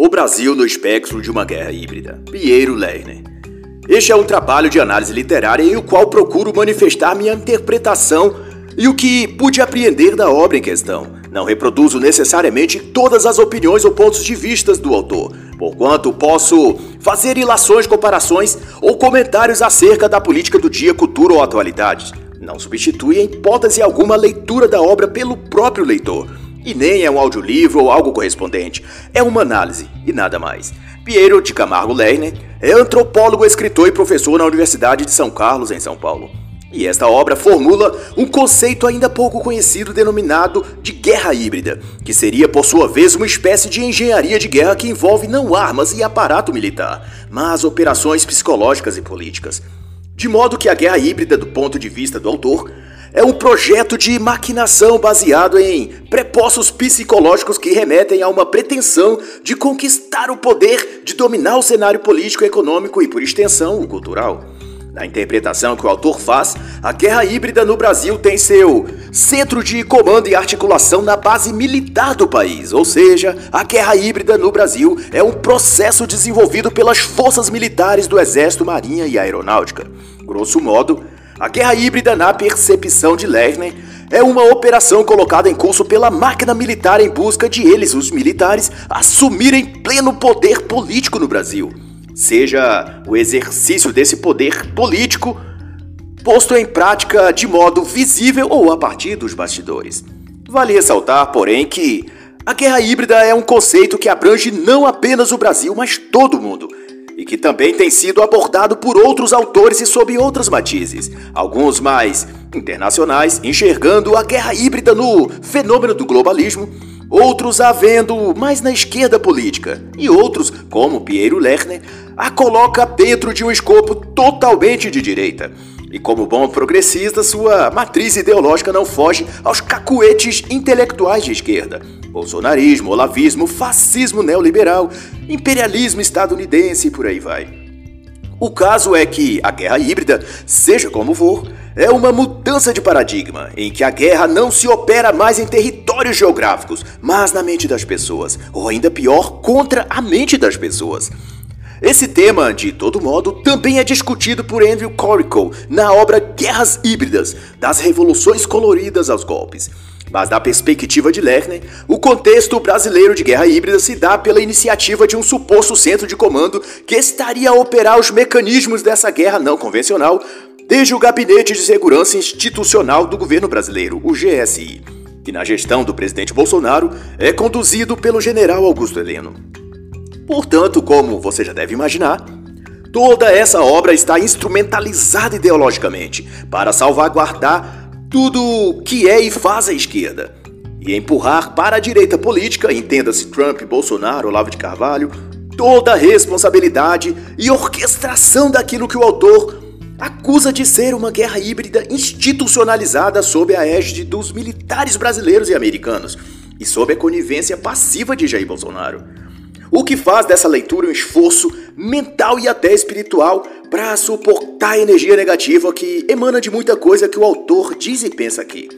O Brasil no espectro de uma guerra híbrida. Piero Lerner. Este é um trabalho de análise literária em o qual procuro manifestar minha interpretação e o que pude apreender da obra em questão. Não reproduzo necessariamente todas as opiniões ou pontos de vista do autor, porquanto posso fazer ilações, comparações ou comentários acerca da política do dia, cultura ou atualidades. Não substitui em hipótese alguma a leitura da obra pelo próprio leitor e nem é um audiolivro ou algo correspondente, é uma análise e nada mais. Piero de Camargo Lerner é antropólogo, escritor e professor na Universidade de São Carlos, em São Paulo. E esta obra formula um conceito ainda pouco conhecido denominado de guerra híbrida, que seria por sua vez uma espécie de engenharia de guerra que envolve não armas e aparato militar, mas operações psicológicas e políticas. De modo que a guerra híbrida, do ponto de vista do autor, é um projeto de maquinação baseado em prepostos psicológicos que remetem a uma pretensão de conquistar o poder de dominar o cenário político, econômico e, por extensão, o cultural. Na interpretação que o autor faz, a guerra híbrida no Brasil tem seu centro de comando e articulação na base militar do país, ou seja, a guerra híbrida no Brasil é um processo desenvolvido pelas forças militares do Exército, Marinha e Aeronáutica. Grosso modo, a guerra híbrida, na percepção de Lerner, é uma operação colocada em curso pela máquina militar em busca de eles, os militares, assumirem pleno poder político no Brasil. Seja o exercício desse poder político posto em prática de modo visível ou a partir dos bastidores. Vale ressaltar, porém, que a guerra híbrida é um conceito que abrange não apenas o Brasil, mas todo o mundo e que também tem sido abordado por outros autores e sob outras matizes, alguns mais internacionais, enxergando a guerra híbrida no fenômeno do globalismo, outros a vendo mais na esquerda política, e outros, como Piero Lerner, a coloca dentro de um escopo totalmente de direita. E como bom progressista, sua matriz ideológica não foge aos cacuetes intelectuais de esquerda. Bolsonarismo, olavismo, fascismo neoliberal, imperialismo estadunidense e por aí vai. O caso é que a guerra híbrida, seja como for, é uma mudança de paradigma, em que a guerra não se opera mais em territórios geográficos, mas na mente das pessoas, ou ainda pior, contra a mente das pessoas. Esse tema, de todo modo, também é discutido por Andrew Corico na obra Guerras Híbridas, das Revoluções Coloridas aos Golpes. Mas, da perspectiva de Lerner, o contexto brasileiro de guerra híbrida se dá pela iniciativa de um suposto centro de comando que estaria a operar os mecanismos dessa guerra não convencional desde o Gabinete de Segurança Institucional do governo brasileiro, o GSI, que na gestão do presidente Bolsonaro é conduzido pelo general Augusto Heleno. Portanto, como você já deve imaginar, toda essa obra está instrumentalizada ideologicamente para salvaguardar tudo que é e faz a esquerda e empurrar para a direita política, entenda-se Trump, Bolsonaro, Olavo de Carvalho, toda a responsabilidade e orquestração daquilo que o autor acusa de ser uma guerra híbrida institucionalizada sob a égide dos militares brasileiros e americanos e sob a conivência passiva de Jair Bolsonaro. O que faz dessa leitura um esforço mental e até espiritual para suportar a energia negativa que emana de muita coisa que o autor diz e pensa aqui.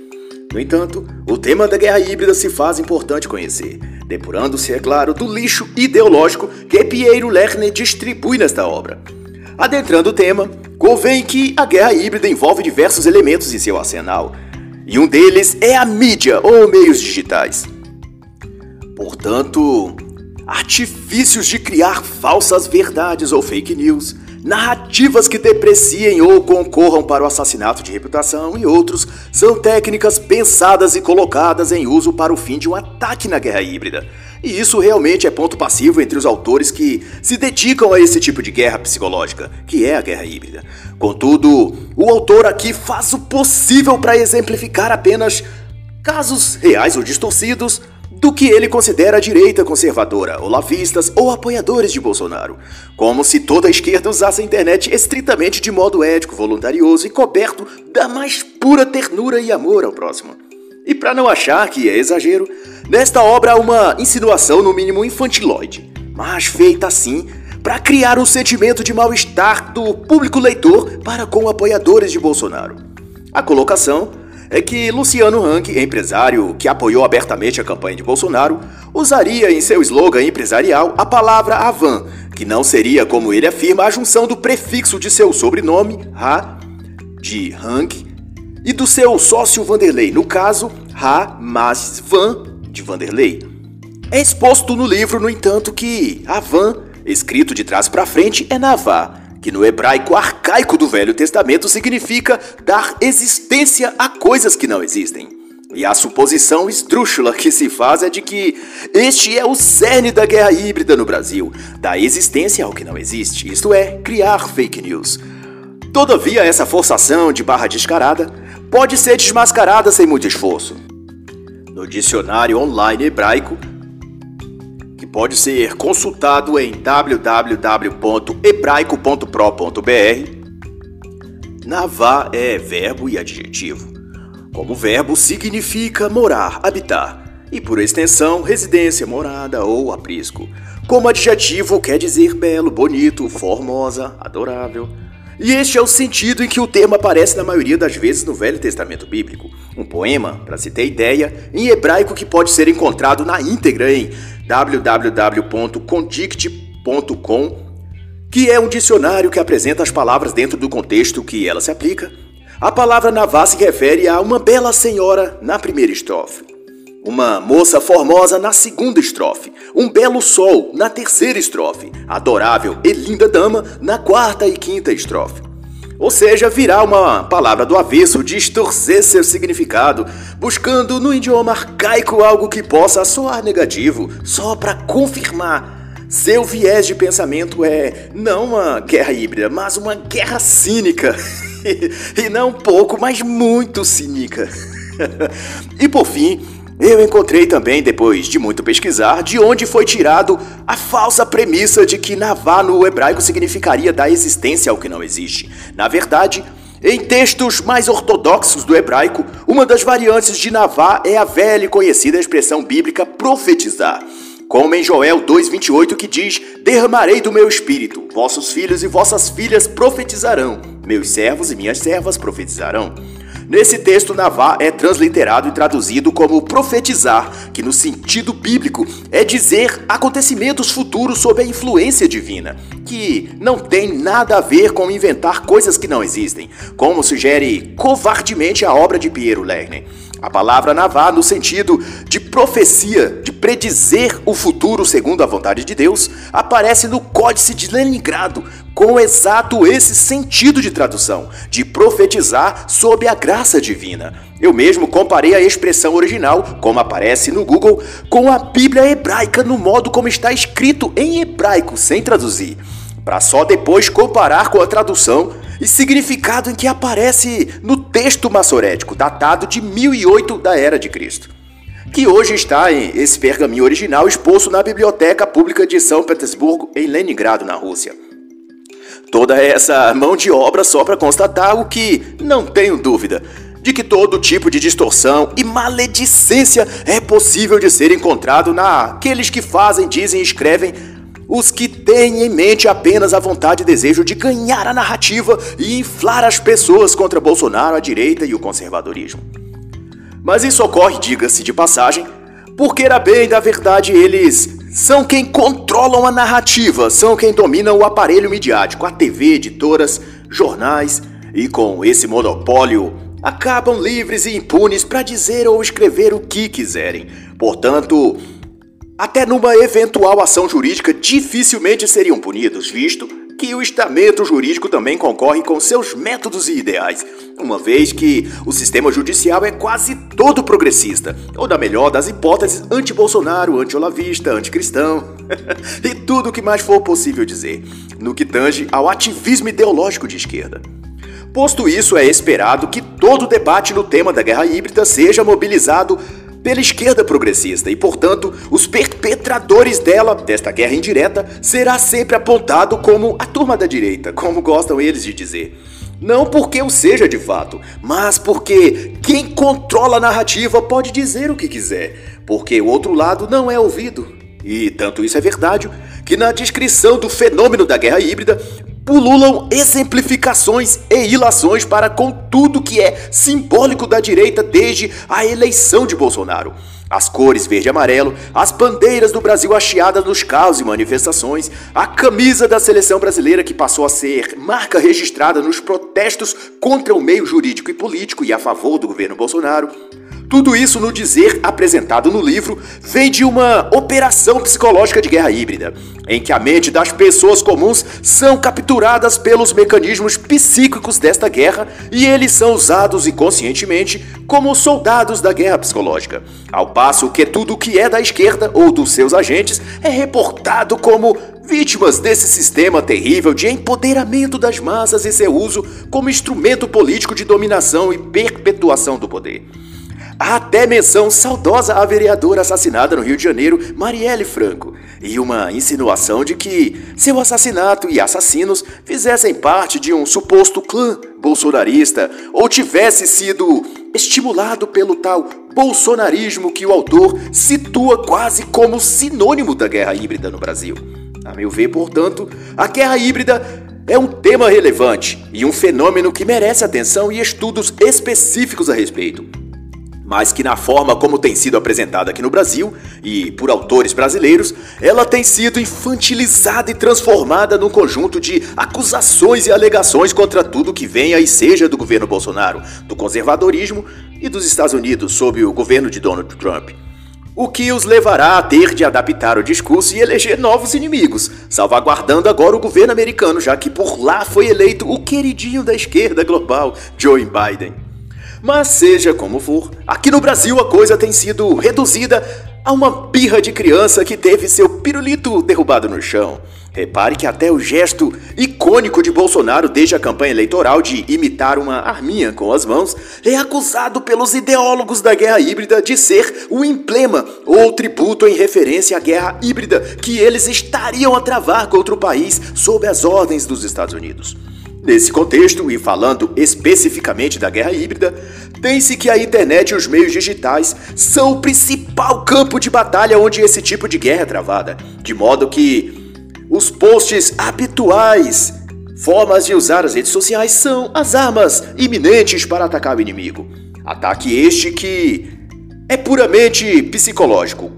No entanto, o tema da guerra híbrida se faz importante conhecer, depurando-se, é claro, do lixo ideológico que Piero Lerner distribui nesta obra. Adentrando o tema, convém que a guerra híbrida envolve diversos elementos em seu arsenal, e um deles é a mídia ou meios digitais. Portanto, artifícios de criar falsas verdades ou fake news, narrativas que depreciem ou concorram para o assassinato de reputação e outros são técnicas pensadas e colocadas em uso para o fim de um ataque na guerra híbrida. E isso realmente é ponto passivo entre os autores que se dedicam a esse tipo de guerra psicológica, que é a guerra híbrida. Contudo, o autor aqui faz o possível para exemplificar apenas casos reais ou distorcidos do que ele considera a direita conservadora, olavistas ou apoiadores de Bolsonaro, como se toda a esquerda usasse a internet estritamente de modo ético, voluntarioso e coberto da mais pura ternura e amor ao próximo. E para não achar que é exagero, nesta obra há uma insinuação no mínimo infantiloide, mas feita assim para criar um sentimento de mal-estar do público leitor para com apoiadores de Bolsonaro. A colocação é que Luciano Hang, empresário que apoiou abertamente a campanha de Bolsonaro, usaria em seu slogan empresarial a palavra Avan, que não seria, como ele afirma, a junção do prefixo de seu sobrenome, Ha, de Hang, e do seu sócio Vanderlei, no caso, Ha mais Van, de Vanderlei. É exposto no livro, no entanto, que Avan, escrito de trás para frente, é Navá, que no hebraico arcaico do Velho Testamento significa dar existência a coisas que não existem. E a suposição esdrúxula que se faz é de que este é o cerne da guerra híbrida no Brasil, da existência ao que não existe, isto é, criar fake news. Todavia, essa forçação de barra descarada pode ser desmascarada sem muito esforço. No dicionário online hebraico, pode ser consultado em www.hebraico.pro.br, Navá é verbo e adjetivo. Como verbo significa morar, habitar, e por extensão, residência, morada ou aprisco. Como adjetivo quer dizer belo, bonito, formosa, adorável. E este é o sentido em que o termo aparece na maioria das vezes no Velho Testamento Bíblico. Um poema, para se ter ideia, em hebraico que pode ser encontrado na íntegra em www.condict.com, que é um dicionário que apresenta as palavras dentro do contexto que ela se aplica. A palavra Navá se refere a uma bela senhora na primeira estrofe. Uma moça formosa na segunda estrofe, um belo sol na terceira estrofe, adorável e linda dama na quarta e quinta estrofe. Ou seja, virá uma palavra do avesso distorcer seu significado, buscando no idioma arcaico algo que possa soar negativo, só para confirmar. Seu viés de pensamento é não uma guerra híbrida, mas uma guerra cínica. e não pouco, mas muito cínica. e por fim, eu encontrei também, depois de muito pesquisar, de onde foi tirado a falsa premissa de que Navá no hebraico significaria dar existência ao que não existe. Na verdade, em textos mais ortodoxos do hebraico, uma das variantes de Navá é a velha e conhecida expressão bíblica profetizar. Como em Joel 2,28 que diz: Derramarei do meu espírito, vossos filhos e vossas filhas profetizarão, meus servos e minhas servas profetizarão. Nesse texto, Navá é transliterado e traduzido como profetizar, que no sentido bíblico é dizer acontecimentos futuros sob a influência divina, que não tem nada a ver com inventar coisas que não existem, como sugere covardemente a obra de Piero Lerner. A palavra navá, no sentido de profecia, de predizer o futuro segundo a vontade de Deus, aparece no Códice de Leningrado, com exato esse sentido de tradução, de profetizar sob a graça divina. Eu mesmo comparei a expressão original, como aparece no Google, com a Bíblia hebraica no modo como está escrito em hebraico, sem traduzir, para só depois comparar com a tradução e significado em que aparece no texto maçorético, datado de 1008 da Era de Cristo, que hoje está em esse pergaminho original exposto na Biblioteca Pública de São Petersburgo, em Leningrado, na Rússia. Toda essa mão de obra só para constatar o que não tenho dúvida de que todo tipo de distorção e maledicência é possível de ser encontrado naqueles que fazem, dizem e escrevem os que têm em mente apenas a vontade e desejo de ganhar a narrativa e inflar as pessoas contra Bolsonaro, a direita e o conservadorismo. Mas isso ocorre, diga-se de passagem, porque, era bem da verdade, eles são quem controlam a narrativa, são quem dominam o aparelho midiático, a TV, editoras, jornais, e com esse monopólio acabam livres e impunes para dizer ou escrever o que quiserem. Portanto, até numa eventual ação jurídica dificilmente seriam punidos, visto que o estamento jurídico também concorre com seus métodos e ideais, uma vez que o sistema judicial é quase todo progressista, ou da melhor das hipóteses, anti-Bolsonaro, anti-olavista, anticristão, e tudo o que mais for possível dizer, no que tange ao ativismo ideológico de esquerda. Posto isso, é esperado que todo debate no tema da guerra híbrida seja mobilizado pela esquerda progressista e, portanto, os perpetradores dela, desta guerra indireta, será sempre apontado como a turma da direita, como gostam eles de dizer. Não porque o seja de fato, mas porque quem controla a narrativa pode dizer o que quiser, porque o outro lado não é ouvido. E tanto isso é verdade que na descrição do fenômeno da guerra híbrida pululam exemplificações e ilações para com tudo que é simbólico da direita desde a eleição de Bolsonaro. As cores verde e amarelo, as bandeiras do Brasil hasteadas nos carros e manifestações, a camisa da seleção brasileira que passou a ser marca registrada nos protestos contra o meio jurídico e político e a favor do governo Bolsonaro, tudo isso no dizer apresentado no livro vem de uma operação psicológica de guerra híbrida, em que a mente das pessoas comuns são capturadas pelos mecanismos psíquicos desta guerra e eles são usados inconscientemente como soldados da guerra psicológica. Ao passo que tudo que é da esquerda ou dos seus agentes é reportado como vítimas desse sistema terrível de empoderamento das massas e seu uso como instrumento político de dominação e perpetuação do poder. Há até menção saudosa à vereadora assassinada no Rio de Janeiro, Marielle Franco, e uma insinuação de que seu assassinato e assassinos fizessem parte de um suposto clã bolsonarista ou tivesse sido estimulado pelo tal bolsonarismo que o autor situa quase como sinônimo da guerra híbrida no Brasil. A meu ver, portanto, a guerra híbrida é um tema relevante e um fenômeno que merece atenção e estudos específicos a respeito mas que na forma como tem sido apresentada aqui no Brasil e por autores brasileiros, ela tem sido infantilizada e transformada num conjunto de acusações e alegações contra tudo que venha e seja do governo Bolsonaro, do conservadorismo e dos Estados Unidos sob o governo de Donald Trump. O que os levará a ter de adaptar o discurso e eleger novos inimigos, salvaguardando agora o governo americano, já que por lá foi eleito o queridinho da esquerda global, Joe Biden. Mas seja como for, aqui no Brasil a coisa tem sido reduzida a uma birra de criança que teve seu pirulito derrubado no chão. Repare que até o gesto icônico de Bolsonaro desde a campanha eleitoral de imitar uma arminha com as mãos é acusado pelos ideólogos da guerra híbrida de ser o emblema ou tributo em referência à guerra híbrida que eles estariam a travar contra o país sob as ordens dos Estados Unidos. Nesse contexto, e falando especificamente da guerra híbrida, tem-se que a internet e os meios digitais são o principal campo de batalha onde esse tipo de guerra é travada, de modo que os posts habituais, formas de usar as redes sociais são as armas iminentes para atacar o inimigo. Ataque este que é puramente psicológico.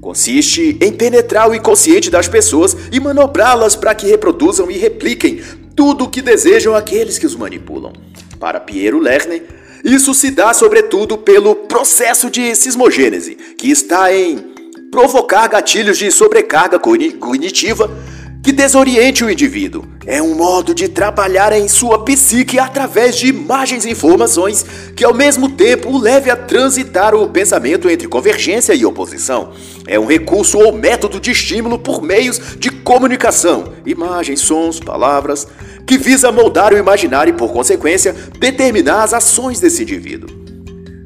Consiste em penetrar o inconsciente das pessoas e manobrá-las para que reproduzam e repliquem tudo o que desejam aqueles que os manipulam. Para Piero Lerner, isso se dá sobretudo pelo processo de sismogênese, que está em provocar gatilhos de sobrecarga cognitiva que desoriente o indivíduo. É um modo de trabalhar em sua psique através de imagens e informações que ao mesmo tempo o leve a transitar o pensamento entre convergência e oposição. É um recurso ou método de estímulo por meios de comunicação, imagens, sons, palavras, que visa moldar o imaginário e, por consequência, determinar as ações desse indivíduo.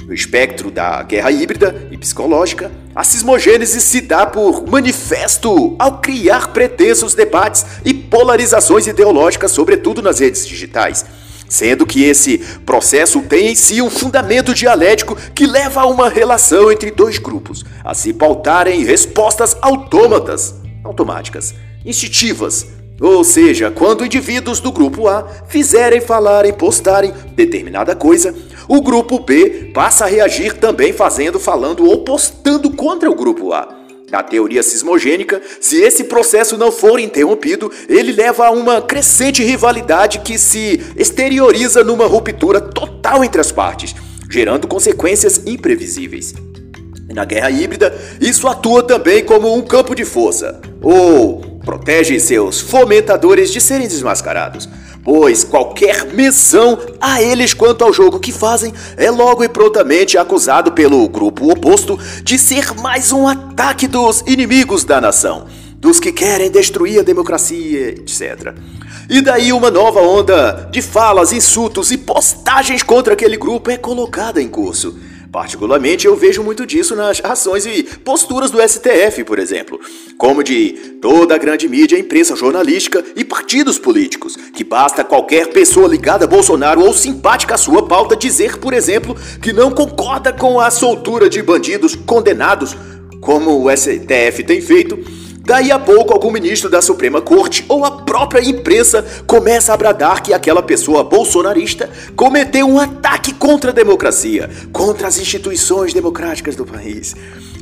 No espectro da guerra híbrida e psicológica, a sismogênese se dá por manifesto ao criar pretensos debates e polarizações ideológicas, sobretudo nas redes digitais. Sendo que esse processo tem em si um fundamento dialético que leva a uma relação entre dois grupos, a se pautarem respostas autômatas, automáticas, instintivas, ou seja, quando indivíduos do grupo A fizerem, falarem, postarem determinada coisa, o grupo B passa a reagir também fazendo, falando ou postando contra o grupo A. Na teoria sismogênica, se esse processo não for interrompido, ele leva a uma crescente rivalidade que se exterioriza numa ruptura total entre as partes, gerando consequências imprevisíveis. Na guerra híbrida, isso atua também como um campo de força, ou protege seus fomentadores de serem desmascarados, pois qualquer menção a eles quanto ao jogo que fazem é logo e prontamente acusado pelo grupo oposto de ser mais um ataque dos inimigos da nação, dos que querem destruir a democracia, etc. E daí uma nova onda de falas, insultos e postagens contra aquele grupo é colocada em curso. Particularmente, eu vejo muito disso nas ações e posturas do STF, por exemplo, como de toda a grande mídia, imprensa jornalística e partidos políticos, que basta qualquer pessoa ligada a Bolsonaro ou simpática à sua pauta dizer, por exemplo, que não concorda com a soltura de bandidos condenados, como o STF tem feito, daí a pouco algum ministro da Suprema Corte ou a própria imprensa começa a bradar que aquela pessoa bolsonarista cometeu um ataque contra a democracia, contra as instituições democráticas do país.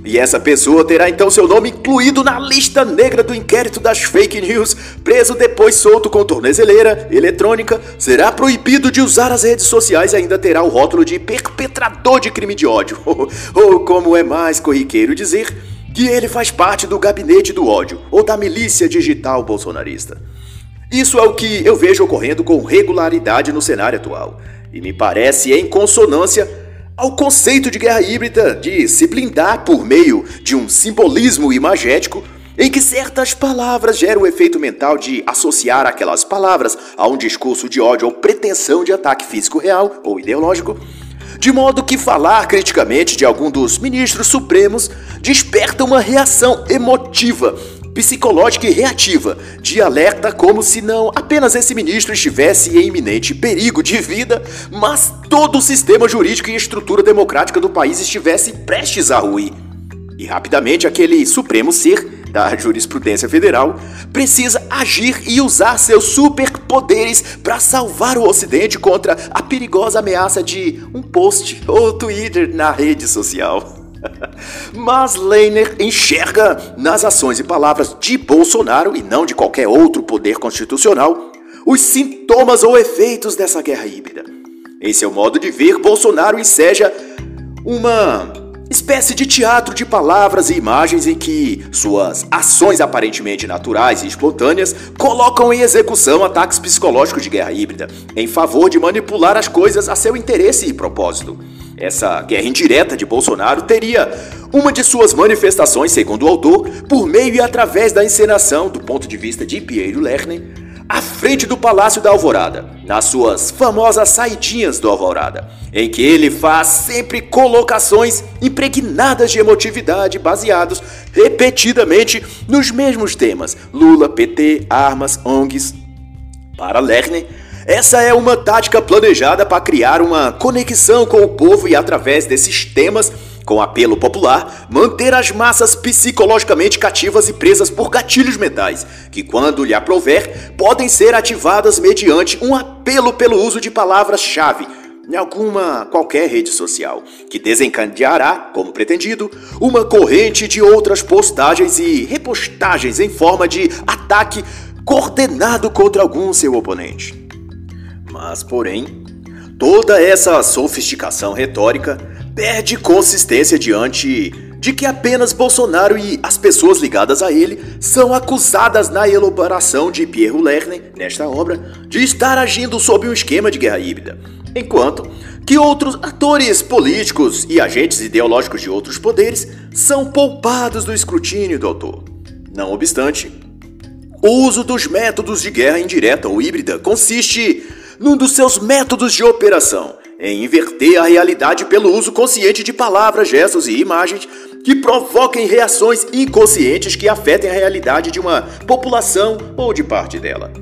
E essa pessoa terá então seu nome incluído na lista negra do inquérito das fake news, preso depois solto com tornezeleira eletrônica, será proibido de usar as redes sociais e ainda terá o rótulo de perpetrador de crime de ódio. Ou como é mais corriqueiro dizer, que ele faz parte do gabinete do ódio ou da milícia digital bolsonarista. Isso é o que eu vejo ocorrendo com regularidade no cenário atual, e me parece em consonância ao conceito de guerra híbrida de se blindar por meio de um simbolismo imagético em que certas palavras geram o efeito mental de associar aquelas palavras a um discurso de ódio ou pretensão de ataque físico real ou ideológico, de modo que falar criticamente de algum dos ministros supremos desperta uma reação emotiva psicológica e reativa, de alerta como se não apenas esse ministro estivesse em iminente perigo de vida, mas todo o sistema jurídico e estrutura democrática do país estivesse prestes a ruir. E rapidamente aquele supremo ser da jurisprudência federal precisa agir e usar seus superpoderes para salvar o Ocidente contra a perigosa ameaça de um post ou Twitter na rede social. Mas Leiner enxerga nas ações e palavras de Bolsonaro e não de qualquer outro poder constitucional os sintomas ou efeitos dessa guerra híbrida. Em seu modo de ver, Bolsonaro enseja uma espécie de teatro de palavras e imagens em que suas ações aparentemente naturais e espontâneas colocam em execução ataques psicológicos de guerra híbrida em favor de manipular as coisas a seu interesse e propósito. Essa guerra indireta de Bolsonaro teria uma de suas manifestações, segundo o autor, por meio e através da encenação, do ponto de vista de Piero Lerner, à frente do Palácio da Alvorada, nas suas famosas saidinhas do Alvorada, em que ele faz sempre colocações impregnadas de emotividade, baseados repetidamente nos mesmos temas: Lula, PT, armas, ONGs. Para Lerner, essa é uma tática planejada para criar uma conexão com o povo e, através desses temas, com apelo popular, manter as massas psicologicamente cativas e presas por gatilhos mentais, que, quando lhe aprover, podem ser ativadas mediante um apelo pelo uso de palavras-chave em alguma qualquer rede social, que desencadeará, como pretendido, uma corrente de outras postagens e repostagens em forma de ataque coordenado contra algum seu oponente. Mas, porém, toda essa sofisticação retórica perde consistência diante de que apenas Bolsonaro e as pessoas ligadas a ele são acusadas na elaboração de Pierre Lerner, nesta obra, de estar agindo sob um esquema de guerra híbrida, enquanto que outros atores políticos e agentes ideológicos de outros poderes são poupados do escrutínio do autor. Não obstante, o uso dos métodos de guerra indireta ou híbrida consiste num dos seus métodos de operação, em inverter a realidade pelo uso consciente de palavras, gestos e imagens que provoquem reações inconscientes que afetem a realidade de uma população ou de parte dela.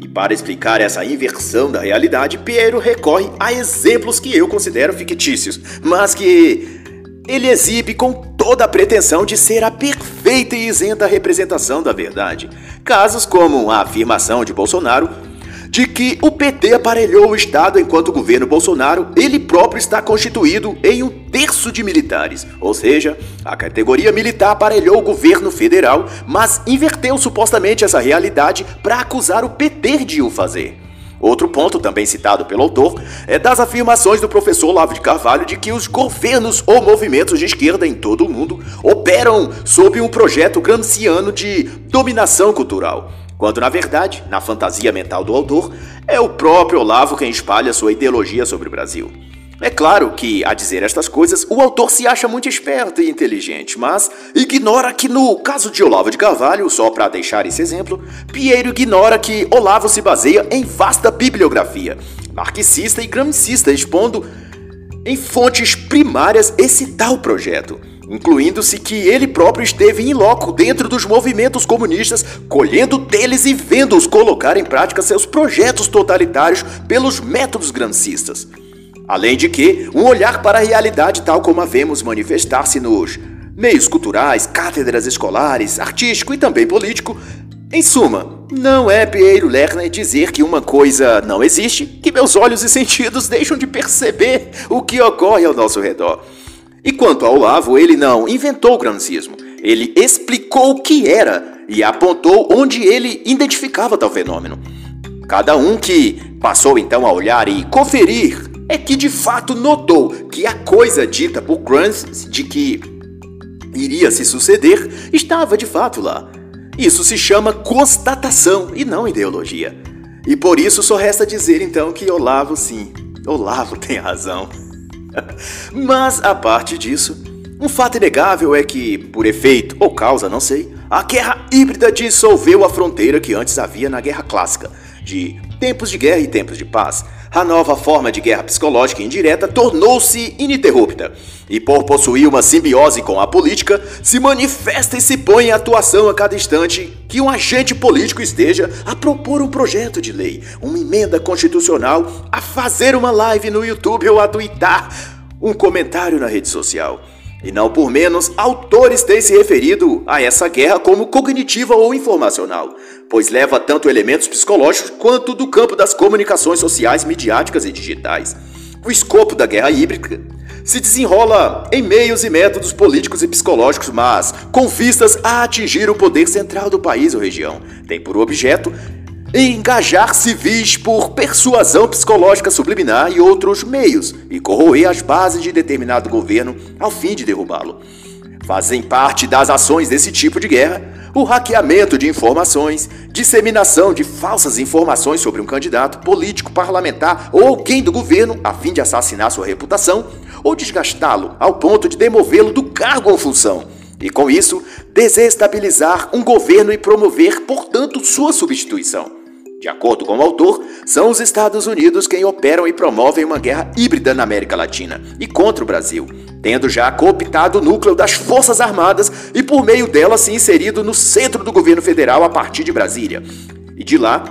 E para explicar essa inversão da realidade, Piero recorre a exemplos que eu considero fictícios, mas que ele exibe com toda a pretensão de ser a perfeita e isenta representação da verdade. Casos como a afirmação de Bolsonaro de que o PT aparelhou o Estado enquanto o governo Bolsonaro, ele próprio está constituído em um terço de militares. Ou seja, a categoria militar aparelhou o governo federal, mas inverteu supostamente essa realidade para acusar o PT de o fazer. Outro ponto, também citado pelo autor, é das afirmações do professor Olavo de Carvalho de que os governos ou movimentos de esquerda em todo o mundo operam sob um projeto gramsciano de dominação cultural quando na verdade, na fantasia mental do autor, é o próprio Olavo quem espalha sua ideologia sobre o Brasil. É claro que, a dizer estas coisas, o autor se acha muito esperto e inteligente, mas ignora que no caso de Olavo de Carvalho, só para deixar esse exemplo, Pinheiro ignora que Olavo se baseia em vasta bibliografia, marxista e gramscista, expondo em fontes primárias esse tal projeto incluindo-se que ele próprio esteve em loco dentro dos movimentos comunistas, colhendo deles e vendo-os colocar em prática seus projetos totalitários pelos métodos gramscistas. Além de que, um olhar para a realidade tal como a vemos manifestar-se nos meios culturais, cátedras escolares, artístico e também político, Em suma, não é Piero Lerner dizer que uma coisa não existe que meus olhos e sentidos deixam de perceber o que ocorre ao nosso redor. E quanto ao Olavo, ele não inventou o grancismo, ele explicou o que era e apontou onde ele identificava tal fenômeno. Cada um que passou então a olhar e conferir é que de fato notou que a coisa dita por Grant de que iria se suceder estava de fato lá. Isso se chama constatação e não ideologia. E por isso só resta dizer então que Olavo sim, Olavo tem razão. Mas a parte disso, um fato inegável é que, por efeito ou causa, não sei, a guerra híbrida dissolveu a fronteira que antes havia na guerra clássica, de tempos de guerra e tempos de paz. A nova forma de guerra psicológica indireta tornou-se ininterrupta e, por possuir uma simbiose com a política, se manifesta e se põe em atuação a cada instante que um agente político esteja a propor um projeto de lei, uma emenda constitucional, a fazer uma live no YouTube ou a tweetar um comentário na rede social. E não por menos, autores têm se referido a essa guerra como cognitiva ou informacional, pois leva tanto elementos psicológicos quanto do campo das comunicações sociais, midiáticas e digitais. O escopo da guerra híbrida se desenrola em meios e métodos políticos e psicológicos, mas com vistas a atingir o poder central do país ou região. Tem por objeto engajar civis por persuasão psicológica subliminar e outros meios, e corroer as bases de determinado governo ao fim de derrubá-lo. Fazem parte das ações desse tipo de guerra o hackeamento de informações, disseminação de falsas informações sobre um candidato político, parlamentar ou alguém do governo a fim de assassinar sua reputação ou desgastá-lo ao ponto de demovê-lo do cargo ou função. E com isso, desestabilizar um governo e promover, portanto, sua substituição. De acordo com o autor, são os Estados Unidos quem operam e promovem uma guerra híbrida na América Latina e contra o Brasil, tendo já cooptado o núcleo das Forças Armadas e por meio dela se inserido no centro do governo federal a partir de Brasília. E de lá,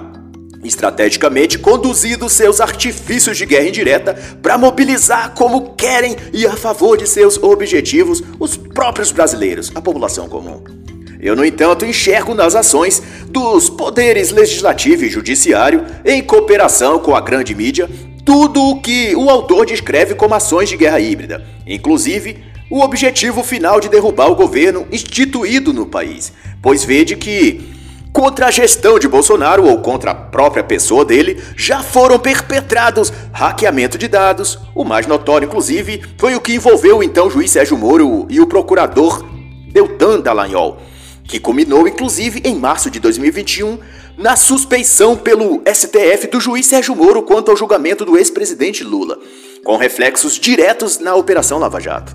estrategicamente conduzido seus artifícios de guerra indireta para mobilizar como querem e a favor de seus objetivos os próprios brasileiros, a população comum. Eu, no entanto, enxergo nas ações dos poderes legislativo e judiciário, em cooperação com a grande mídia, tudo o que o autor descreve como ações de guerra híbrida, inclusive o objetivo final de derrubar o governo instituído no país, pois vede que contra a gestão de Bolsonaro ou contra a própria pessoa dele, já foram perpetrados hackeamento de dados. O mais notório, inclusive, foi o que envolveu o então juiz Sérgio Moro e o procurador Deltan Dallagnol que culminou inclusive em março de 2021 na suspeição pelo STF do juiz Sérgio Moro quanto ao julgamento do ex-presidente Lula, com reflexos diretos na Operação Lava Jato.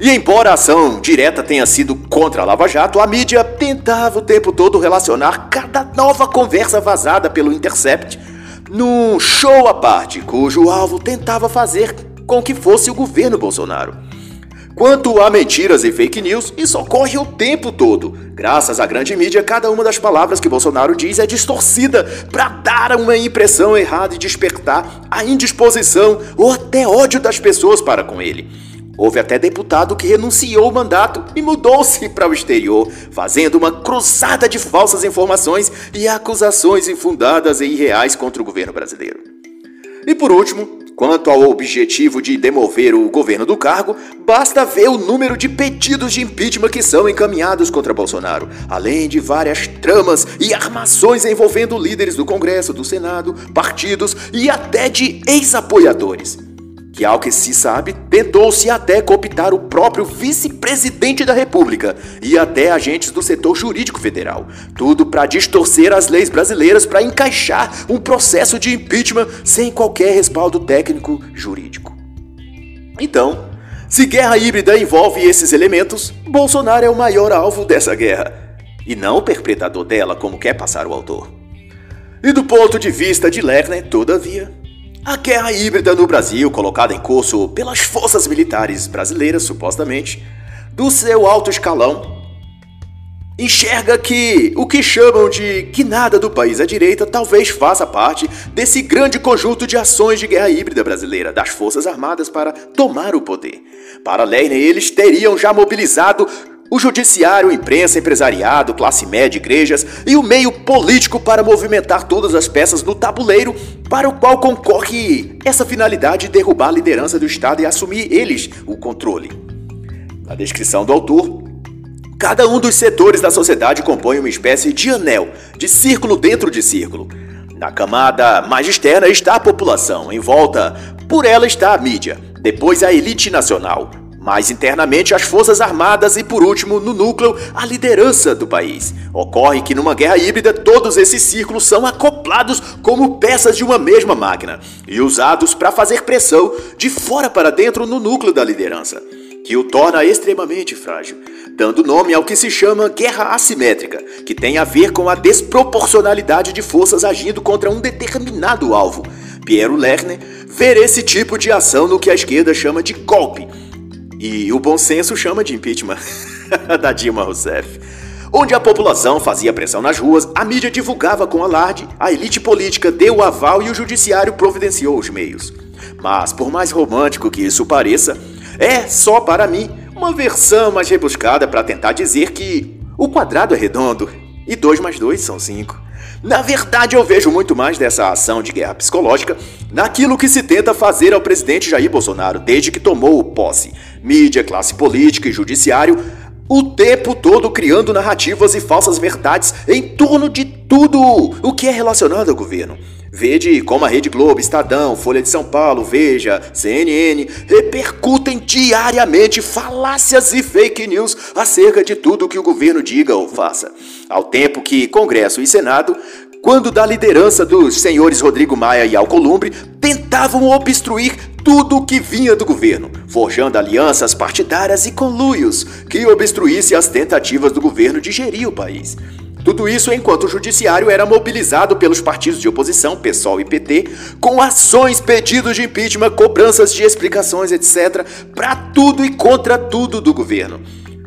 E embora a ação direta tenha sido contra a Lava Jato, a mídia tentava o tempo todo relacionar cada nova conversa vazada pelo Intercept num show à parte, cujo alvo tentava fazer com que fosse o governo Bolsonaro. Quanto a mentiras e fake news, isso ocorre o tempo todo. Graças à grande mídia, cada uma das palavras que Bolsonaro diz é distorcida para dar uma impressão errada e despertar a indisposição ou até ódio das pessoas para com ele. Houve até deputado que renunciou o mandato e mudou-se para o exterior, fazendo uma cruzada de falsas informações e acusações infundadas e irreais contra o governo brasileiro. E por último, Quanto ao objetivo de demover o governo do cargo, basta ver o número de pedidos de impeachment que são encaminhados contra Bolsonaro, além de várias tramas e armações envolvendo líderes do Congresso, do Senado, partidos e até de ex-apoiadores que, ao que se sabe, tentou-se até cooptar o próprio vice-presidente da República e até agentes do setor jurídico federal. Tudo para distorcer as leis brasileiras para encaixar um processo de impeachment sem qualquer respaldo técnico jurídico. Então, se guerra híbrida envolve esses elementos, Bolsonaro é o maior alvo dessa guerra, e não o perpetrador dela, como quer passar o autor. E do ponto de vista de Lerner, todavia, a guerra híbrida no Brasil, colocada em curso pelas forças militares brasileiras, supostamente, do seu alto escalão, enxerga que o que chamam de guinada do país à direita talvez faça parte desse grande conjunto de ações de guerra híbrida brasileira das Forças Armadas para tomar o poder. Para Lerner, eles teriam já mobilizado o judiciário, imprensa, empresariado, classe média, igrejas e o meio político para movimentar todas as peças no tabuleiro para o qual concorre essa finalidade de derrubar a liderança do Estado e assumir eles o controle. Na descrição do autor, cada um dos setores da sociedade compõe uma espécie de anel, de círculo dentro de círculo. Na camada mais externa está a população, em volta por ela está a mídia, depois a elite nacional, mais internamente as Forças Armadas e, por último, no núcleo, a liderança do país. Ocorre que numa guerra híbrida todos esses círculos são acoplados como peças de uma mesma máquina e usados para fazer pressão de fora para dentro no núcleo da liderança, que o torna extremamente frágil, dando nome ao que se chama guerra assimétrica, que tem a ver com a desproporcionalidade de forças agindo contra um determinado alvo. Piero Lerner vê esse tipo de ação no que a esquerda chama de golpe e o bom senso chama de impeachment da Dilma Rousseff. Onde a população fazia pressão nas ruas, a mídia divulgava com alarde, a elite política deu o aval e o judiciário providenciou os meios. Mas, por mais romântico que isso pareça, é só para mim uma versão mais rebuscada para tentar dizer que o quadrado é redondo e 2 mais 2 são 5. Na verdade, eu vejo muito mais dessa ação de guerra psicológica naquilo que se tenta fazer ao presidente Jair Bolsonaro desde que tomou posse. Mídia, classe política e judiciário o tempo todo criando narrativas e falsas verdades em torno de tudo o que é relacionado ao governo. Vede como a Rede Globo, Estadão, Folha de São Paulo, Veja, CNN repercutem diariamente falácias e fake news acerca de tudo que o governo diga ou faça. Ao tempo que Congresso e Senado quando da liderança dos senhores Rodrigo Maia e Alcolumbre tentavam obstruir tudo o que vinha do governo, forjando alianças partidárias e conluios que obstruísse as tentativas do governo de gerir o país. Tudo isso enquanto o judiciário era mobilizado pelos partidos de oposição, PSOL e PT, com ações, pedidos de impeachment, cobranças de explicações, etc., para tudo e contra tudo do governo.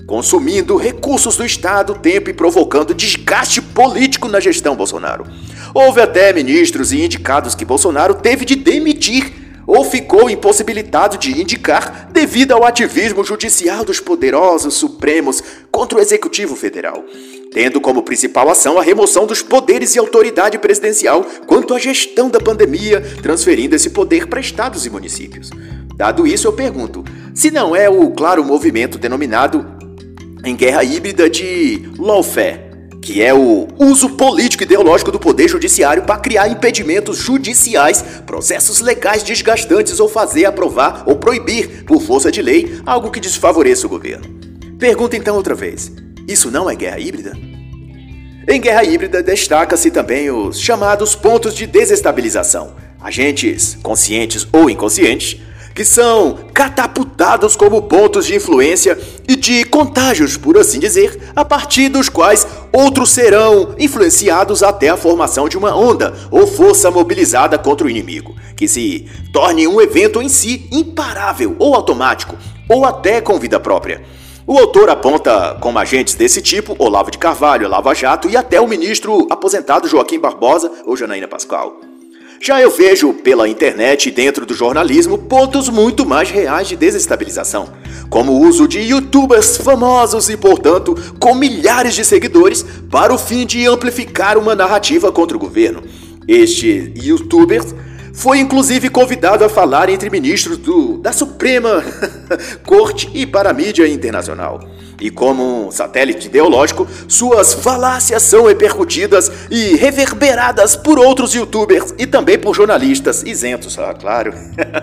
Consumindo recursos do Estado, tempo e provocando desgaste político na gestão Bolsonaro. Houve até ministros e indicados que Bolsonaro teve de demitir ou ficou impossibilitado de indicar devido ao ativismo judicial dos poderosos supremos contra o Executivo Federal tendo como principal ação a remoção dos poderes e autoridade presidencial quanto à gestão da pandemia, transferindo esse poder para estados e municípios. Dado isso, eu pergunto: se não é o claro movimento denominado em guerra híbrida de lawfare, que é o uso político e ideológico do poder judiciário para criar impedimentos judiciais, processos legais desgastantes ou fazer aprovar ou proibir, por força de lei, algo que desfavoreça o governo. Pergunta então outra vez: isso não é guerra híbrida? Em guerra híbrida destaca-se também os chamados pontos de desestabilização, agentes conscientes ou inconscientes, que são catapultados como pontos de influência e de contágios, por assim dizer, a partir dos quais outros serão influenciados até a formação de uma onda ou força mobilizada contra o inimigo, que se torne um evento em si imparável ou automático, ou até com vida própria. O autor aponta como agentes desse tipo Olavo de Carvalho, Lava Jato e até o ministro aposentado Joaquim Barbosa ou Janaína Pascoal. Já eu vejo pela internet e dentro do jornalismo pontos muito mais reais de desestabilização, como o uso de youtubers famosos e, portanto, com milhares de seguidores para o fim de amplificar uma narrativa contra o governo. Estes youtubers foi inclusive convidado a falar entre ministros do, da Suprema Corte e para a mídia internacional. E como um satélite ideológico, suas falácias são repercutidas e reverberadas por outros youtubers e também por jornalistas isentos, ah, claro,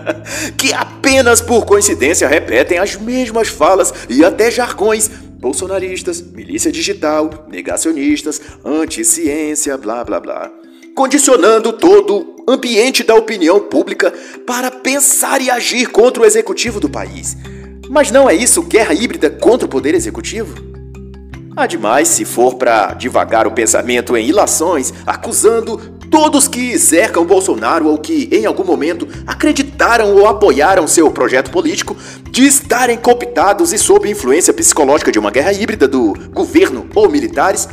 que apenas por coincidência repetem as mesmas falas e até jargões. Bolsonaristas, milícia digital, negacionistas, anti-ciência, blá blá blá. Condicionando todo o ambiente da opinião pública para pensar e agir contra o executivo do país. Mas não é isso guerra híbrida contra o poder executivo? Ademais, se for para divagar o pensamento em ilações, acusando todos que cercam Bolsonaro ou que em algum momento acreditaram ou apoiaram seu projeto político de estarem cooptados e sob influência psicológica de uma guerra híbrida do governo ou militares,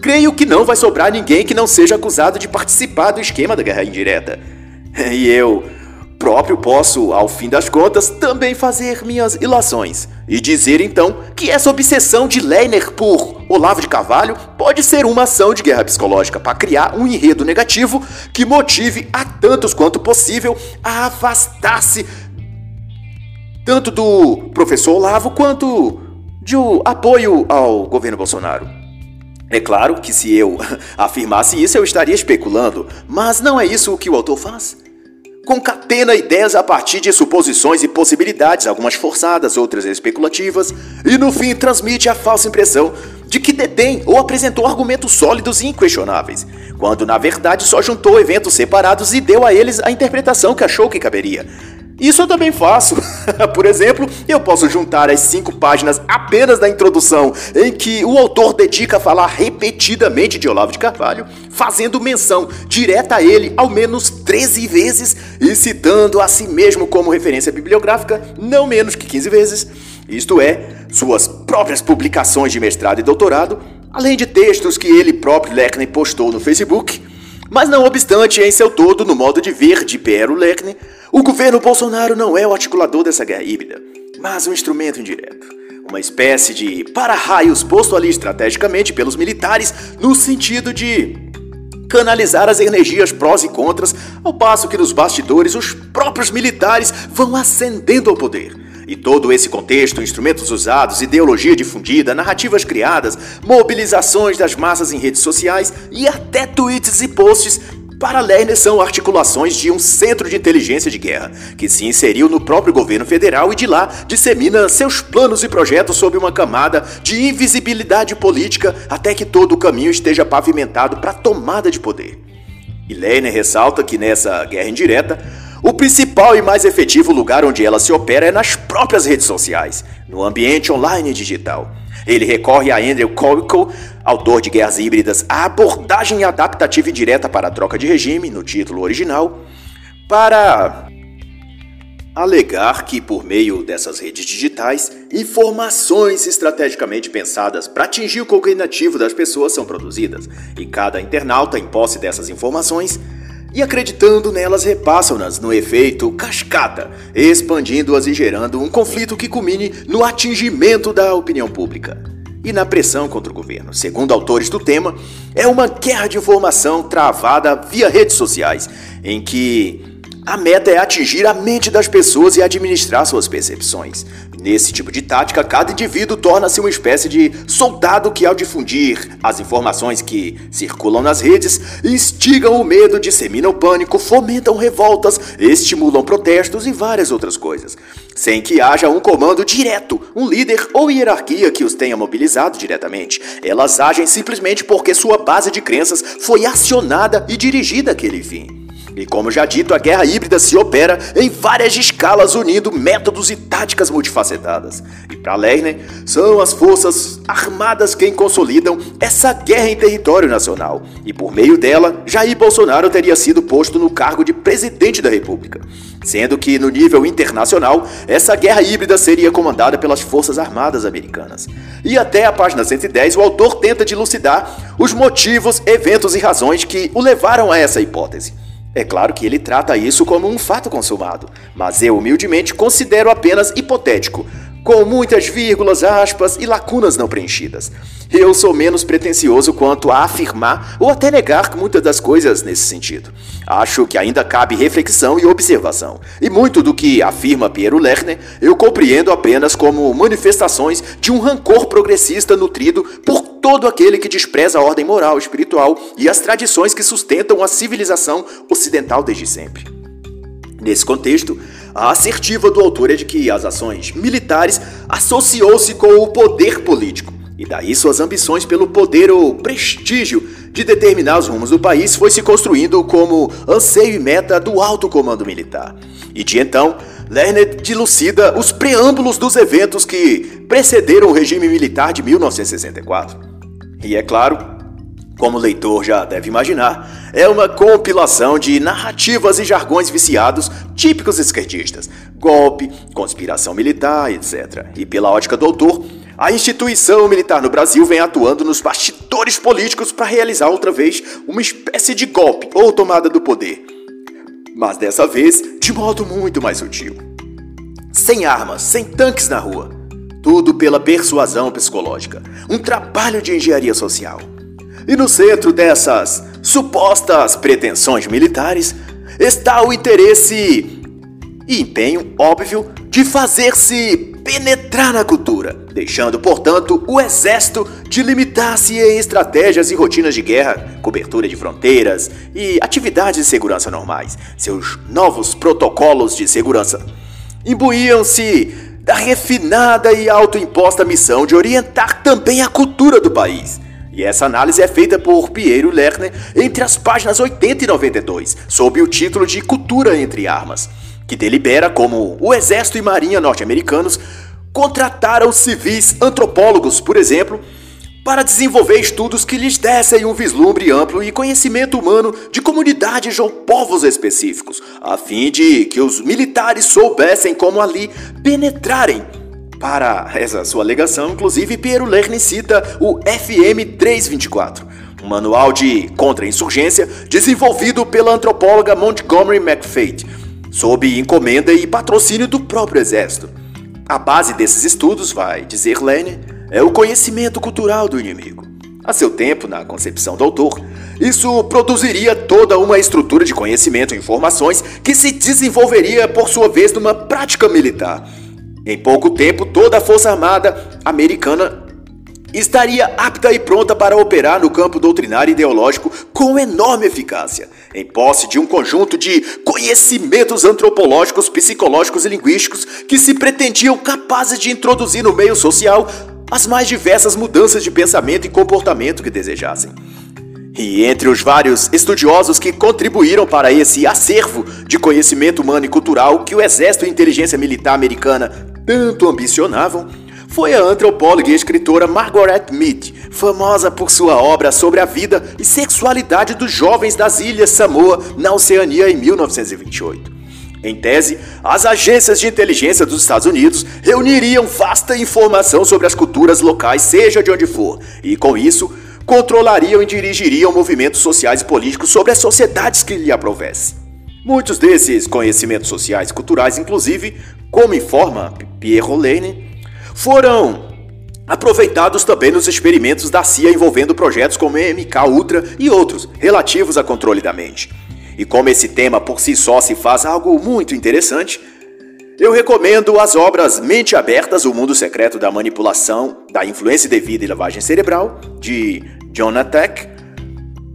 creio que não vai sobrar ninguém que não seja acusado de participar do esquema da guerra indireta. E eu, próprio posso, ao fim das contas, também fazer minhas ilações e dizer então que essa obsessão de Leiner por Olavo de Carvalho pode ser uma ação de guerra psicológica para criar um enredo negativo que motive a tantos quanto possível a afastar-se tanto do professor Olavo quanto de apoio ao governo Bolsonaro. É claro que se eu afirmasse isso eu estaria especulando, mas não é isso o que o autor faz concatena ideias a partir de suposições e possibilidades, algumas forçadas, outras especulativas, e no fim transmite a falsa impressão de que detém ou apresentou argumentos sólidos e inquestionáveis, quando na verdade só juntou eventos separados e deu a eles a interpretação que achou que caberia. Isso eu também faço. Por exemplo, eu posso juntar as cinco páginas apenas da introdução, em que o autor dedica a falar repetidamente de Olavo de Carvalho, fazendo menção direta a ele ao menos 13 vezes e citando a si mesmo como referência bibliográfica não menos que 15 vezes, isto é, suas próprias publicações de mestrado e doutorado, além de textos que ele próprio Leckner postou no Facebook. Mas não obstante, em seu todo, no modo de ver de Piero Leckner, o governo Bolsonaro não é o articulador dessa guerra híbrida, mas um instrumento indireto. Uma espécie de para-raios posto ali estrategicamente pelos militares no sentido de canalizar as energias prós e contras, ao passo que nos bastidores os próprios militares vão ascendendo ao poder. E todo esse contexto, instrumentos usados, ideologia difundida, narrativas criadas, mobilizações das massas em redes sociais e até tweets e posts para Lerner são articulações de um centro de inteligência de guerra, que se inseriu no próprio governo federal e de lá dissemina seus planos e projetos sob uma camada de invisibilidade política até que todo o caminho esteja pavimentado para a tomada de poder. E Lerner ressalta que nessa guerra indireta, o principal e mais efetivo lugar onde ela se opera é nas próprias redes sociais, no ambiente online digital. Ele recorre a Andrew Colco, autor de Guerras Híbridas, a abordagem adaptativa e direta para a troca de regime, no título original, para alegar que, por meio dessas redes digitais, informações estrategicamente pensadas para atingir o cognitivo das pessoas são produzidas, e cada internauta, em posse dessas informações, e acreditando nelas repassam-nas no efeito cascata, expandindo-as e gerando um conflito que culmine no atingimento da opinião pública e na pressão contra o governo. Segundo autores do tema, é uma guerra de informação travada via redes sociais, em que a meta é atingir a mente das pessoas e administrar suas percepções. Nesse tipo de tática, cada indivíduo torna-se uma espécie de soldado que, ao difundir as informações que circulam nas redes, instigam o medo, disseminam o pânico, fomentam revoltas, estimulam protestos e várias outras coisas. Sem que haja um comando direto, um líder ou hierarquia que os tenha mobilizado diretamente. Elas agem simplesmente porque sua base de crenças foi acionada e dirigida àquele fim. E como já dito, a guerra híbrida se opera em várias escalas, unindo métodos e táticas multifacetadas. E para Lerner, são as forças armadas quem consolidam essa guerra em território nacional. E por meio dela, Jair Bolsonaro teria sido posto no cargo de presidente da República. Sendo que, no nível internacional, essa guerra híbrida seria comandada pelas Forças Armadas Americanas. E até a página 110, o autor tenta dilucidar os motivos, eventos e razões que o levaram a essa hipótese. É claro que ele trata isso como um fato consumado, mas eu humildemente considero apenas hipotético, com muitas vírgulas, aspas e lacunas não preenchidas. Eu sou menos pretensioso quanto a afirmar ou até negar muitas das coisas nesse sentido. Acho que ainda cabe reflexão e observação, e muito do que afirma Piero Lerner eu compreendo apenas como manifestações de um rancor progressista nutrido por todo aquele que despreza a ordem moral, espiritual e as tradições que sustentam a civilização ocidental desde sempre. Nesse contexto, a assertiva do autor é de que as ações militares associou-se com o poder político, e daí suas ambições pelo poder ou prestígio de determinar os rumos do país foi se construindo como anseio e meta do alto comando militar. E de então, Lerner dilucida os preâmbulos dos eventos que precederam o regime militar de 1964. E é claro, como o leitor já deve imaginar, é uma compilação de narrativas e jargões viciados típicos esquerdistas, golpe, conspiração militar, etc. E pela ótica do autor, a instituição militar no Brasil vem atuando nos bastidores políticos para realizar outra vez uma espécie de golpe ou tomada do poder. mas dessa vez de modo muito mais sutil. Sem armas, sem tanques na rua. Tudo pela persuasão psicológica, um trabalho de engenharia social. E no centro dessas supostas pretensões militares está o interesse e empenho óbvio de fazer-se penetrar na cultura, deixando, portanto, o exército de limitar-se em estratégias e rotinas de guerra, cobertura de fronteiras e atividades de segurança normais. Seus novos protocolos de segurança imbuíam-se da refinada e autoimposta missão de orientar também a cultura do país. E essa análise é feita por Piero Lerner entre as páginas 80 e 92, sob o título de Cultura entre Armas que delibera como o Exército e Marinha norte-americanos contrataram civis antropólogos, por exemplo, para desenvolver estudos que lhes dessem um vislumbre amplo e conhecimento humano de comunidades ou povos específicos, a fim de que os militares soubessem como ali penetrarem. Para essa sua alegação, inclusive, Piero Lerner cita o FM 324, um manual de contra-insurgência desenvolvido pela antropóloga Montgomery McFate, sob encomenda e patrocínio do próprio exército. A base desses estudos, vai dizer Lene, é o conhecimento cultural do inimigo. A seu tempo, na concepção do autor, isso produziria toda uma estrutura de conhecimento e informações que se desenvolveria, por sua vez, numa prática militar. Em pouco tempo, toda a Força Armada americana estaria apta e pronta para operar no campo doutrinário e ideológico com enorme eficácia, em posse de um conjunto de conhecimentos antropológicos, psicológicos e linguísticos que se pretendiam capazes de introduzir no meio social as mais diversas mudanças de pensamento e comportamento que desejassem. E entre os vários estudiosos que contribuíram para esse acervo de conhecimento humano e cultural que o Exército e Inteligência Militar Americana tanto ambicionavam, foi a antropóloga e escritora Margaret Mead, famosa por sua obra sobre a vida e sexualidade dos jovens das Ilhas Samoa, na Oceania, em 1928. Em tese, as agências de inteligência dos Estados Unidos reuniriam vasta informação sobre as culturas locais, seja de onde for, e com isso, controlariam e dirigiriam movimentos sociais e políticos sobre as sociedades que lhe aprovesse. Muitos desses conhecimentos sociais e culturais, inclusive, como informa Pierre Rolene, foram aproveitados também nos experimentos da CIA envolvendo projetos como MK Ultra e outros relativos a controle da mente. E como esse tema por si só se faz algo muito interessante, eu recomendo as obras Mente Abertas, O Mundo Secreto da Manipulação, da Influência Devida e Lavagem Cerebral, de Jonathan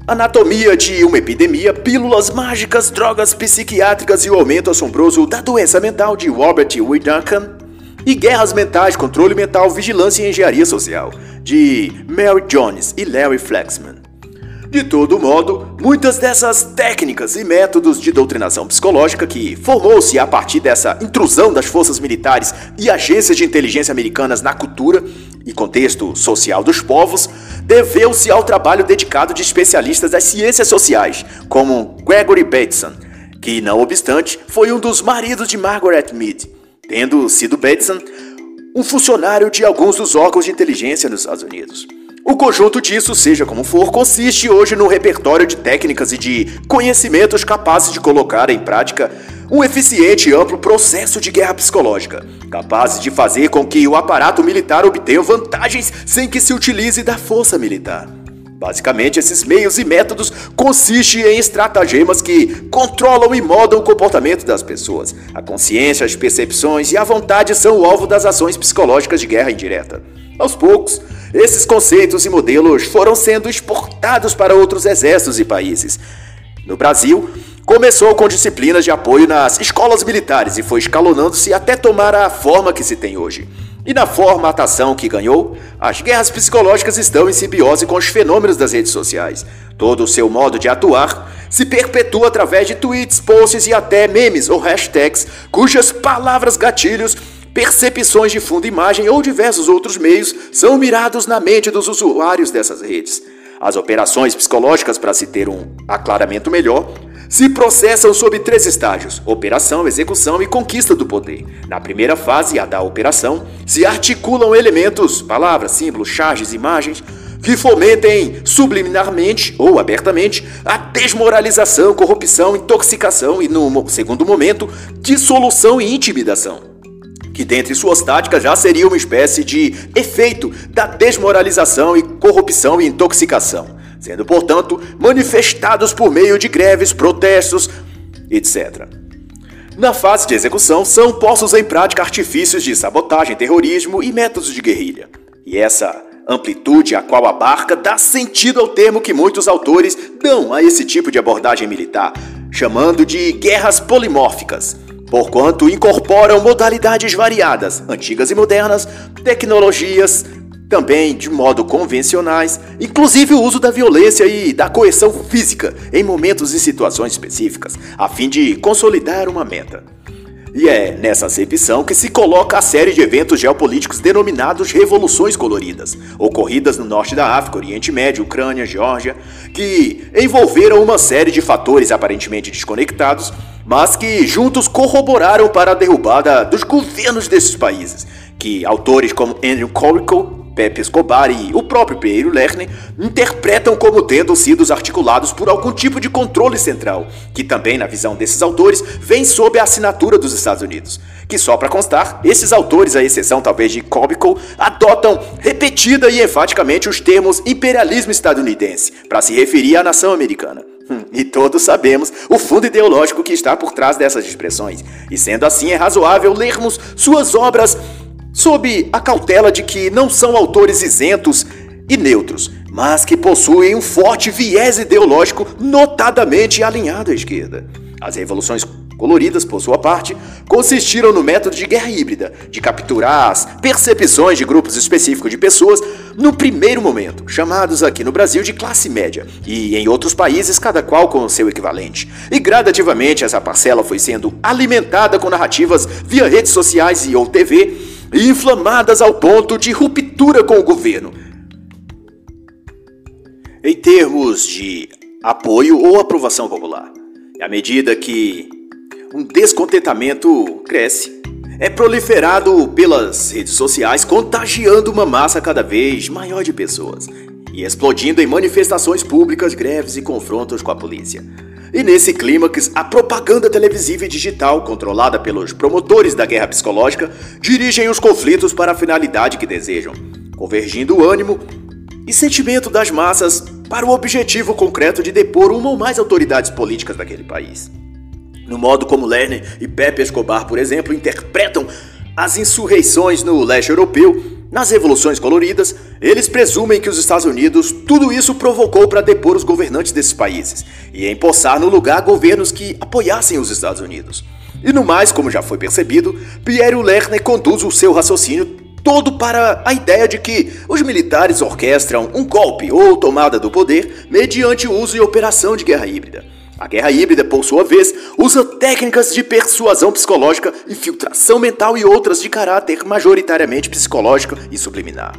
Anatomia de uma Epidemia, Pílulas Mágicas, Drogas Psiquiátricas e o Aumento Assombroso da Doença Mental, de Robert W. Duncan, e Guerras Mentais, Controle Mental, Vigilância e Engenharia Social, de Mary Jones e Larry Flexman. De todo modo, muitas dessas técnicas e métodos de doutrinação psicológica que formou-se a partir dessa intrusão das forças militares e agências de inteligência americanas na cultura e contexto social dos povos, deveu-se ao trabalho dedicado de especialistas das ciências sociais, como Gregory Bateson, que, não obstante, foi um dos maridos de Margaret Mead tendo sido Bateson um funcionário de alguns dos órgãos de inteligência nos Estados Unidos. O conjunto disso, seja como for, consiste hoje no repertório de técnicas e de conhecimentos capazes de colocar em prática um eficiente e amplo processo de guerra psicológica, capazes de fazer com que o aparato militar obtenha vantagens sem que se utilize da força militar. Basicamente, esses meios e métodos consistem em estratagemas que controlam e modam o comportamento das pessoas. A consciência, as percepções e a vontade são o alvo das ações psicológicas de guerra indireta. Aos poucos, esses conceitos e modelos foram sendo exportados para outros exércitos e países. No Brasil, começou com disciplinas de apoio nas escolas militares e foi escalonando-se até tomar a forma que se tem hoje. E na formatação que ganhou, as guerras psicológicas estão em simbiose com os fenômenos das redes sociais. Todo o seu modo de atuar se perpetua através de tweets, posts e até memes ou hashtags, cujas palavras gatilhos, percepções de fundo imagem ou diversos outros meios são mirados na mente dos usuários dessas redes. As operações psicológicas, para se ter um aclaramento melhor, se processam sob três estágios: operação, execução e conquista do poder. Na primeira fase, a da operação, se articulam elementos, palavras, símbolos, charges, imagens, que fomentem subliminarmente ou abertamente a desmoralização, corrupção, intoxicação e, no segundo momento, dissolução e intimidação que dentre suas táticas já seria uma espécie de efeito da desmoralização e corrupção e intoxicação, sendo, portanto, manifestados por meio de greves, protestos, etc. Na fase de execução, são postos em prática artifícios de sabotagem, terrorismo e métodos de guerrilha. E essa amplitude a qual abarca dá sentido ao termo que muitos autores dão a esse tipo de abordagem militar, chamando de guerras polimórficas porquanto incorporam modalidades variadas, antigas e modernas, tecnologias, também de modo convencionais, inclusive o uso da violência e da coerção física em momentos e situações específicas, a fim de consolidar uma meta. E é nessa acepção que se coloca a série de eventos geopolíticos denominados Revoluções Coloridas, ocorridas no norte da África, Oriente Médio, Ucrânia, Geórgia, que envolveram uma série de fatores aparentemente desconectados mas que juntos corroboraram para a derrubada dos governos desses países, que autores como Andrew Corrico, Pepe Escobar e o próprio Pierre Lerner interpretam como tendo sido articulados por algum tipo de controle central, que também, na visão desses autores, vem sob a assinatura dos Estados Unidos. Que só para constar, esses autores, à exceção talvez de Cobico, adotam repetida e enfaticamente os termos imperialismo estadunidense para se referir à nação americana. Hum, e todos sabemos o fundo ideológico que está por trás dessas expressões, e sendo assim é razoável lermos suas obras sob a cautela de que não são autores isentos e neutros, mas que possuem um forte viés ideológico notadamente alinhado à esquerda. As revoluções coloridas, por sua parte, consistiram no método de guerra híbrida, de capturar as percepções de grupos específicos de pessoas no primeiro momento, chamados aqui no Brasil de classe média, e em outros países cada qual com seu equivalente. E gradativamente essa parcela foi sendo alimentada com narrativas via redes sociais e ou TV, inflamadas ao ponto de ruptura com o governo. Em termos de apoio ou aprovação popular, à medida que um descontentamento cresce. É proliferado pelas redes sociais, contagiando uma massa cada vez maior de pessoas e explodindo em manifestações públicas, greves e confrontos com a polícia. E nesse clímax, a propaganda televisiva e digital, controlada pelos promotores da guerra psicológica, dirigem os conflitos para a finalidade que desejam, convergindo o ânimo e sentimento das massas para o objetivo concreto de depor uma ou mais autoridades políticas daquele país. No modo como Lerner e Pepe Escobar, por exemplo, interpretam as insurreições no leste europeu, nas revoluções coloridas, eles presumem que os Estados Unidos tudo isso provocou para depor os governantes desses países e empossar no lugar governos que apoiassem os Estados Unidos. E no mais, como já foi percebido, Pierre Lerner conduz o seu raciocínio todo para a ideia de que os militares orquestram um golpe ou tomada do poder mediante o uso e operação de guerra híbrida. A guerra híbrida, por sua vez, usa técnicas de persuasão psicológica, infiltração mental e outras de caráter majoritariamente psicológico e subliminar.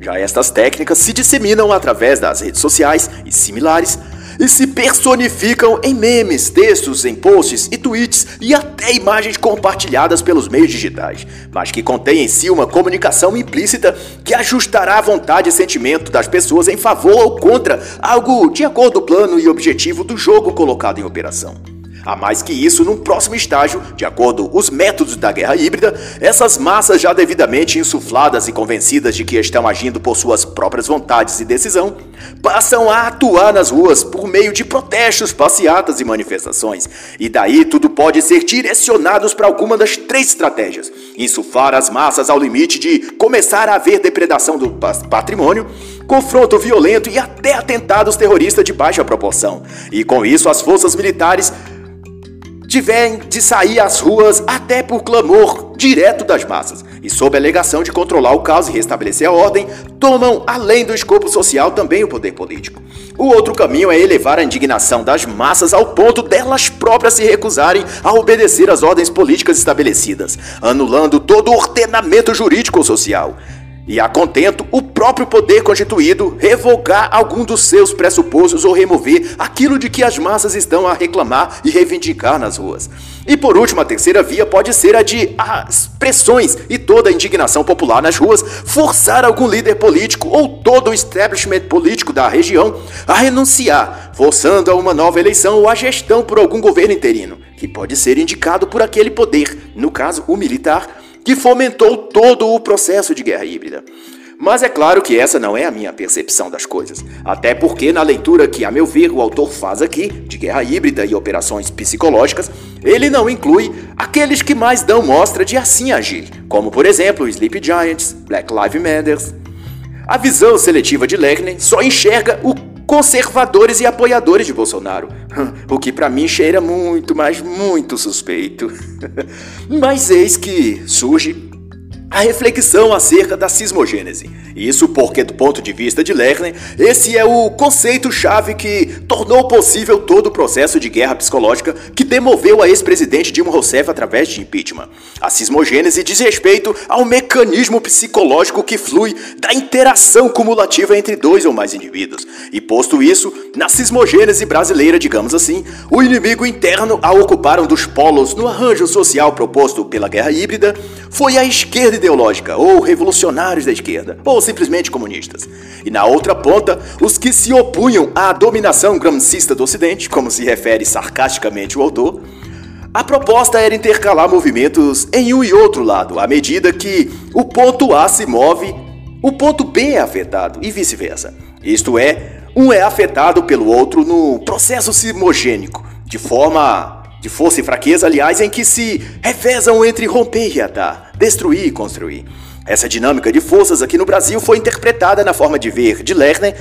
Já estas técnicas se disseminam através das redes sociais e similares e se personificam em memes, textos, em posts e tweets e até imagens compartilhadas pelos meios digitais, mas que contém em si uma comunicação implícita que ajustará a vontade e sentimento das pessoas em favor ou contra algo de acordo com o plano e objetivo do jogo colocado em operação. A mais que isso, num próximo estágio, de acordo os métodos da guerra híbrida, essas massas já devidamente insufladas e convencidas de que estão agindo por suas próprias vontades e decisão, passam a atuar nas ruas por meio de protestos, passeatas e manifestações. E daí tudo pode ser direcionados para alguma das três estratégias: insuflar as massas ao limite de começar a haver depredação do patrimônio, confronto violento e até atentados terroristas de baixa proporção. E com isso, as forças militares tiverem de sair às ruas até por clamor direto das massas, e sob a alegação de controlar o caos e restabelecer a ordem, tomam, além do escopo social, também o poder político. O outro caminho é elevar a indignação das massas ao ponto delas próprias se recusarem a obedecer às ordens políticas estabelecidas, anulando todo o ordenamento jurídico ou social. E, a contento, o próprio poder constituído revogar algum dos seus pressupostos ou remover aquilo de que as massas estão a reclamar e reivindicar nas ruas. E por último, a terceira via pode ser a de as pressões e toda a indignação popular nas ruas forçar algum líder político ou todo o establishment político da região a renunciar, forçando a uma nova eleição ou a gestão por algum governo interino, que pode ser indicado por aquele poder, no caso o militar, que fomentou todo o processo de guerra híbrida. Mas é claro que essa não é a minha percepção das coisas. Até porque, na leitura que, a meu ver, o autor faz aqui, de guerra híbrida e operações psicológicas, ele não inclui aqueles que mais dão mostra de assim agir, como, por exemplo, Sleep Giants, Black Lives Matter. A visão seletiva de Lerner só enxerga o conservadores e apoiadores de Bolsonaro. O que para mim cheira muito, mas muito suspeito. Mas eis que surge a reflexão acerca da sismogênese. Isso porque, do ponto de vista de Lerner, esse é o conceito-chave que tornou possível todo o processo de guerra psicológica que demoveu a ex-presidente Dilma Rousseff através de impeachment. A sismogênese diz respeito ao mecanismo psicológico que flui da interação cumulativa entre dois ou mais indivíduos. E posto isso, na sismogênese brasileira, digamos assim, o inimigo interno a ocupar um dos polos no arranjo social proposto pela guerra híbrida foi a esquerda ideológica, ou revolucionários da esquerda, ou simplesmente comunistas. E na outra ponta, os que se opunham à dominação gramscista do Ocidente, como se refere sarcasticamente o autor. A proposta era intercalar movimentos em um e outro lado, à medida que o ponto A se move, o ponto B é afetado e vice-versa. Isto é, um é afetado pelo outro no processo simogênico, de forma de força e fraqueza, aliás, em que se revezam entre romper e reatar, destruir e construir. Essa dinâmica de forças aqui no Brasil foi interpretada na forma de ver de Lerner,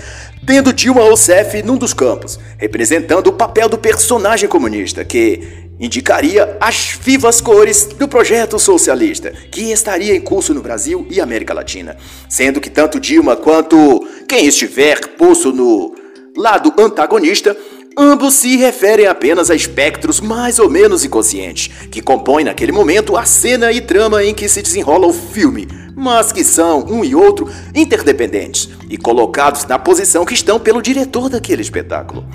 tendo Dilma Rousseff num dos campos, representando o papel do personagem comunista, que indicaria as vivas cores do projeto socialista, que estaria em curso no Brasil e América Latina, sendo que tanto Dilma quanto quem estiver posto no lado antagonista Ambos se referem apenas a espectros mais ou menos inconscientes, que compõem naquele momento a cena e trama em que se desenrola o filme, mas que são, um e outro, interdependentes e colocados na posição que estão pelo diretor daquele espetáculo.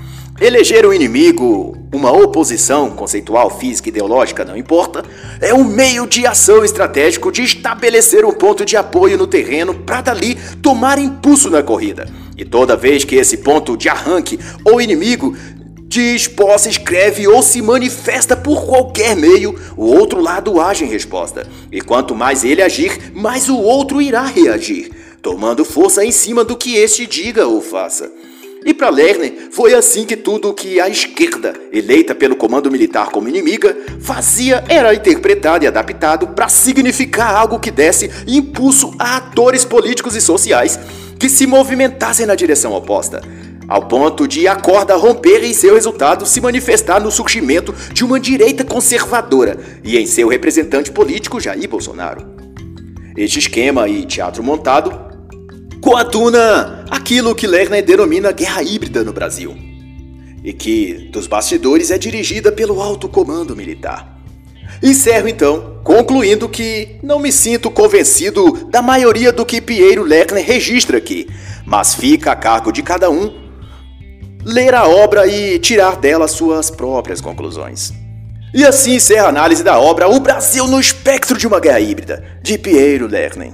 Eleger um inimigo, uma oposição conceitual, física, ideológica, não importa, é um meio de ação estratégico de estabelecer um ponto de apoio no terreno para dali tomar impulso na corrida. E toda vez que esse ponto de arranque ou inimigo diz, posse, escreve ou se manifesta por qualquer meio, o outro lado age em resposta. E quanto mais ele agir, mais o outro irá reagir, tomando força em cima do que este diga ou faça. E para Lerner, foi assim que tudo o que a esquerda, eleita pelo comando militar como inimiga, fazia era interpretado e adaptado para significar algo que desse impulso a atores políticos e sociais que se movimentassem na direção oposta, ao ponto de a corda romper e seu resultado se manifestar no surgimento de uma direita conservadora e em seu representante político Jair Bolsonaro. Este esquema e teatro montado coaduna aquilo que Lerner denomina guerra híbrida no Brasil, e que, dos bastidores, é dirigida pelo alto comando militar. Encerro então, concluindo que não me sinto convencido da maioria do que Piero Lerner registra aqui, mas fica a cargo de cada um ler a obra e tirar dela suas próprias conclusões. E assim encerra a análise da obra O Brasil no Espectro de uma Guerra Híbrida, de Piero Lerner.